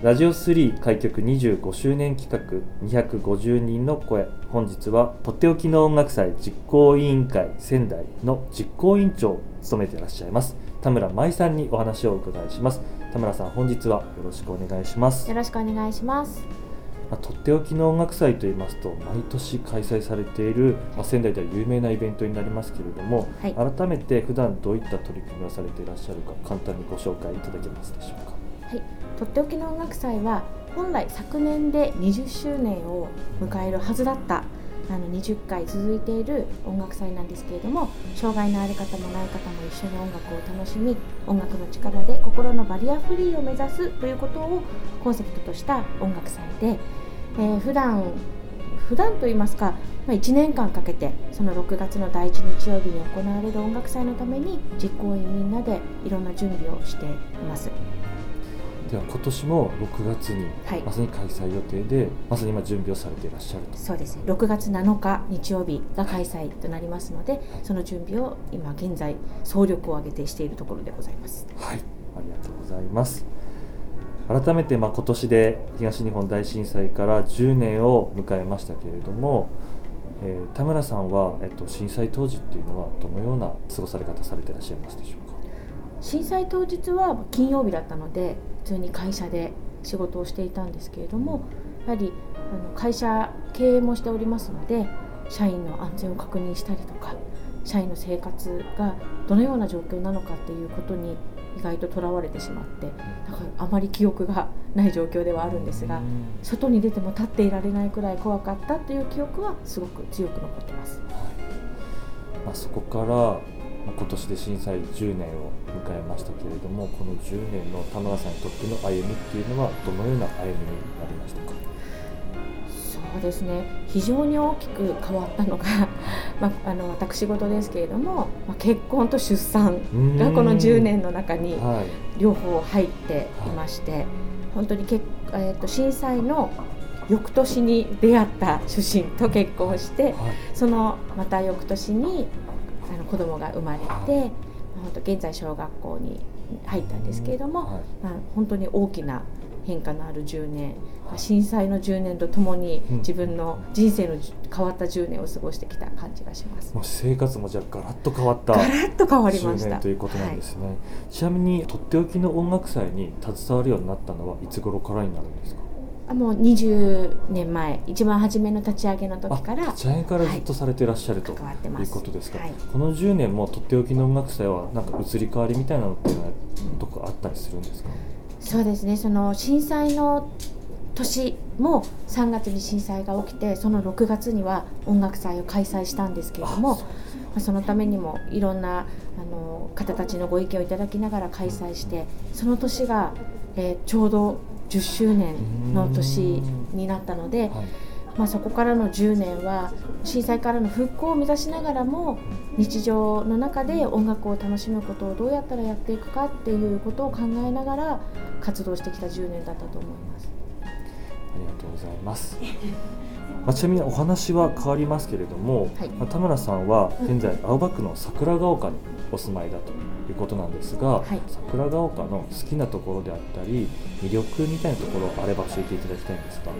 ラジオ3開局25周年企画250人の声。本日はとっておきの音楽祭実行委員会仙台の実行委員長を務めていらっしゃいます。田村舞さんにお話をお伺いします。田村さん本日はよろしくお願いします。よろしくお願いします。まあ、とっておきの音楽祭といいますと毎年開催されている、まあ、仙台では有名なイベントになりますけれども、はい、改めて普段どういった取り組みをされていらっしゃるか簡単にご紹介いただけますでしょうかはいとっておきの音楽祭は本来昨年で20周年を迎えるはずだったあの20回続いている音楽祭なんですけれども障害のある方もない方も一緒に音楽を楽しみ音楽の力で心のバリアフリーを目指すということをコンセプトとした音楽祭で、えー、普段普段といいますか、まあ、1年間かけてその6月の第1日曜日に行われる音楽祭のために実行委員みんなでいろんな準備をしています。では今年も6月にまさに開催予定で、はい、まさに今準備をされていらっしゃると。そうですね。6月7日日曜日が開催となりますので、はい、その準備を今現在総力を挙げてしているところでございます。はい。ありがとうございます。改めてまあ今年で東日本大震災から10年を迎えましたけれども、えー、田村さんは、えっと、震災当時っていうのはどのような過ごされ方されていらっしゃいますでしょうか？震災当日は金曜日だったので普通に会社で仕事をしていたんですけれどもやはりあの会社経営もしておりますので社員の安全を確認したりとか社員の生活がどのような状況なのかっていうことに意外ととらわれてしまってなんかあまり記憶がない状況ではあるんですが外に出ても立っていられないくらい怖かったという記憶はすごく強く残ってます。あ、そこから今年で震災10年を迎えましたけれどもこの10年の田村さんにとっての歩みっていうのはどのような歩みになりましたか？そうですね。非常に大きく変わったのが まあ、あの私事ですけれども、まあ、結婚と出産がこの10年の中に両方入っていまして、はい、本当にけ、えー、と震災の翌年に出会った主審と結婚して、はい、そのまた翌年に子供が生まれて、本当現在小学校に入ったんですけれども、はい、まあ、本当に大きな変化のある10年、震災の10年とともに自分の人生の変わった10年を過ごしてきた感じがします。もう生活もじゃガラッと変わったガラッと変わりました。ということなんですね、はい、ちなみにとっておきの音楽祭に携わるようになったのはいつ頃からになるんですか？あもう20年前一番初めの立ち上げの時から立ち上げからずっとされていらっしゃる、はい、ということですか、はい、この10年もとっておきの音楽祭はなんか移り変わりみたいなのっていうのはどこあったりするんですか？そうですね。その震災の年も3月に震災が起きてその6月には音楽祭を開催したんですけれどもそのためにもいろんなあの方たちのご意見をいただきながら開催してその年が、えー、ちょうど10周年の年になったので、まあ、そこからの10年は震災からの復興を目指しながらも日常の中で音楽を楽しむことをどうやったらやっていくかっていうことを考えながら活動してきた10年だったと思います。ありがとうございます。まあ、ちなみにお話は変わりますけれども、はい、まあ、田村さんは現在青葉区の桜ヶ丘にお住まいだということなんですが、はい、桜ヶ丘の好きなところであったり魅力みたいなところあれば教えていただきたいんですか？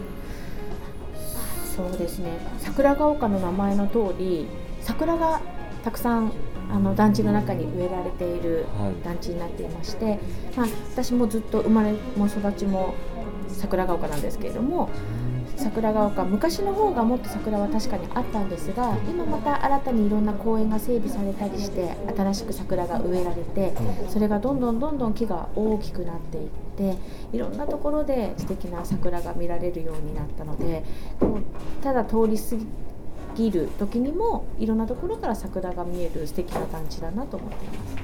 そうですね。桜ヶ丘の名前の通り桜がたくさんあの団地の中に植えられている団地になっていまして、はい、まあ、私もずっと生まれも育ちも桜ヶ丘なんですけれども桜ヶ丘昔の方がもっと桜は確かにあったんですが今また新たにいろんな公園が整備されたりして新しく桜が植えられてそれがどんどんどんどん木が大きくなっていっていろんなところで素敵な桜が見られるようになったのでただ通り過ぎる時にもいろんなところから桜が見える素敵な団地だなと思っています。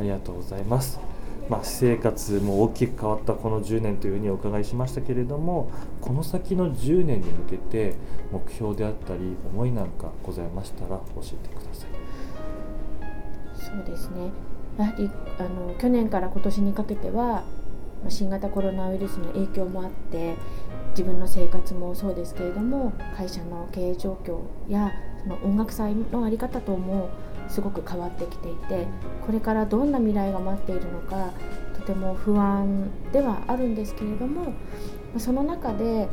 ありがとうございます。まあ、私生活も大きく変わったこの10年というふうにお伺いしましたけれどもこの先の10年に向けて目標であったり思いなんかございましたら教えてください。そうですねやはりあの去年から今年にかけては新型コロナウイルスの影響もあって自分の生活もそうですけれども会社の経営状況やその音楽祭の在り方ともすごく変わってきていてこれからどんな未来が待っているのかとても不安ではあるんですけれどもその中で、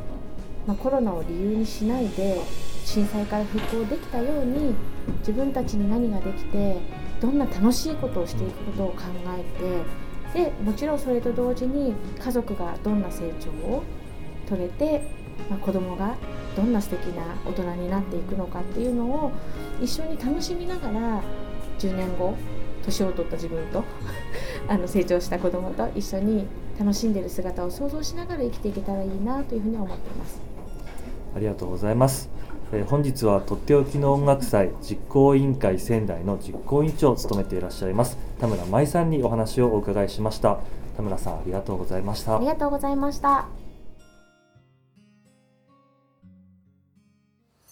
まあ、コロナを理由にしないで震災から復興できたように自分たちに何ができてどんな楽しいことをしていくことを考えてでもちろんそれと同時に家族がどんな成長を取れて、まあ、子供がどんな素敵な大人になっていくのかっていうのを一緒に楽しみながら10年後年を取った自分と あの成長した子供と一緒に楽しんでる姿を想像しながら生きていけたらいいなというふうに思っています。ありがとうございます、えー、本日はとっておきの音楽祭実行委員会仙台の実行委員長を務めていらっしゃいます田村舞さんにお話をお伺いしました。田村さんありがとうございました。ありがとうございました